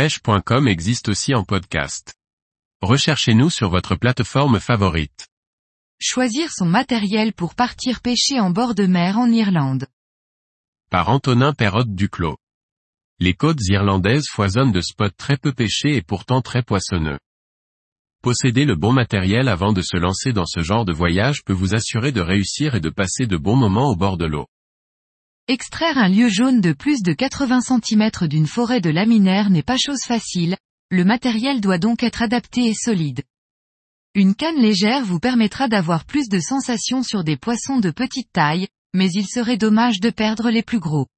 pêche.com existe aussi en podcast. Recherchez-nous sur votre plateforme favorite. Choisir son matériel pour partir pêcher en bord de mer en Irlande. Par Antonin Perrotte Duclos. Les côtes irlandaises foisonnent de spots très peu pêchés et pourtant très poissonneux. Posséder le bon matériel avant de se lancer dans ce genre de voyage peut vous assurer de réussir et de passer de bons moments au bord de l'eau. Extraire un lieu jaune de plus de 80 cm d'une forêt de laminaire n'est pas chose facile, le matériel doit donc être adapté et solide. Une canne légère vous permettra d'avoir plus de sensations sur des poissons de petite taille, mais il serait dommage de perdre les plus gros.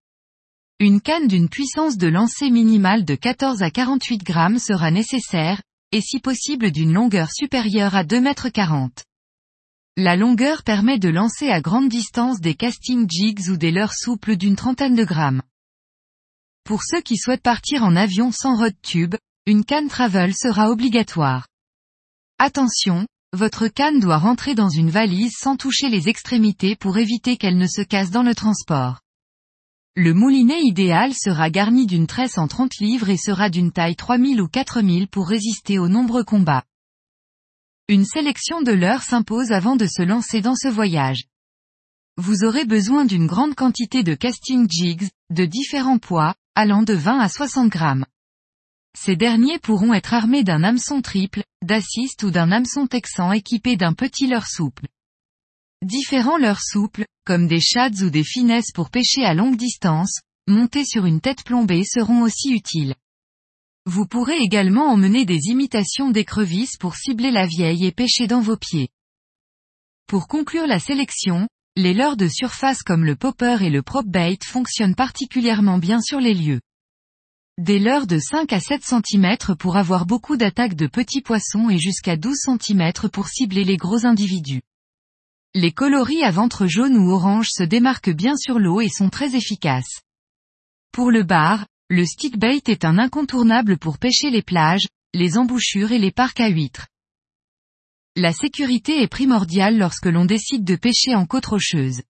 Une canne d'une puissance de lancer minimale de 14 à 48 grammes sera nécessaire, et si possible d'une longueur supérieure à 2 mètres 40. La longueur permet de lancer à grande distance des casting jigs ou des leurres souples d'une trentaine de grammes. Pour ceux qui souhaitent partir en avion sans rod tube, une canne travel sera obligatoire. Attention, votre canne doit rentrer dans une valise sans toucher les extrémités pour éviter qu'elle ne se casse dans le transport. Le moulinet idéal sera garni d'une tresse en 30 livres et sera d'une taille 3000 ou 4000 pour résister aux nombreux combats. Une sélection de leurres s'impose avant de se lancer dans ce voyage. Vous aurez besoin d'une grande quantité de casting jigs, de différents poids, allant de 20 à 60 grammes. Ces derniers pourront être armés d'un hameçon triple, d'assist ou d'un hameçon texan équipé d'un petit leurre souple. Différents leurres souples, comme des shads ou des finesses pour pêcher à longue distance, montés sur une tête plombée seront aussi utiles. Vous pourrez également emmener des imitations d'écrevisses pour cibler la vieille et pêcher dans vos pieds. Pour conclure la sélection, les leurres de surface comme le popper et le prop bait fonctionnent particulièrement bien sur les lieux. Des leurres de 5 à 7 cm pour avoir beaucoup d'attaques de petits poissons et jusqu'à 12 cm pour cibler les gros individus. Les coloris à ventre jaune ou orange se démarquent bien sur l'eau et sont très efficaces. Pour le bar, le stickbait est un incontournable pour pêcher les plages, les embouchures et les parcs à huîtres. La sécurité est primordiale lorsque l'on décide de pêcher en côte rocheuse.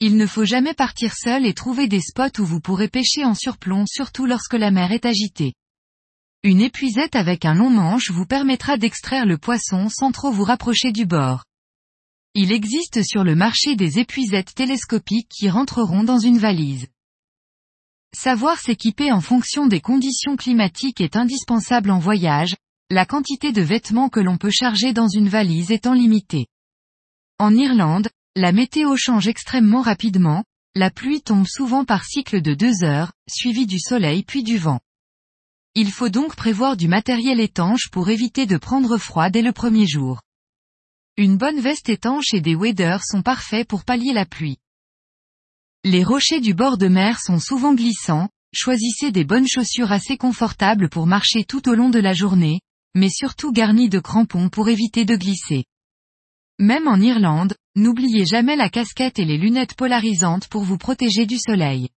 Il ne faut jamais partir seul et trouver des spots où vous pourrez pêcher en surplomb surtout lorsque la mer est agitée. Une épuisette avec un long manche vous permettra d'extraire le poisson sans trop vous rapprocher du bord. Il existe sur le marché des épuisettes télescopiques qui rentreront dans une valise. Savoir s'équiper en fonction des conditions climatiques est indispensable en voyage, la quantité de vêtements que l'on peut charger dans une valise étant limitée. En Irlande, la météo change extrêmement rapidement, la pluie tombe souvent par cycle de deux heures, suivi du soleil puis du vent. Il faut donc prévoir du matériel étanche pour éviter de prendre froid dès le premier jour. Une bonne veste étanche et des waders sont parfaits pour pallier la pluie. Les rochers du bord de mer sont souvent glissants, choisissez des bonnes chaussures assez confortables pour marcher tout au long de la journée, mais surtout garnies de crampons pour éviter de glisser. Même en Irlande, n'oubliez jamais la casquette et les lunettes polarisantes pour vous protéger du soleil.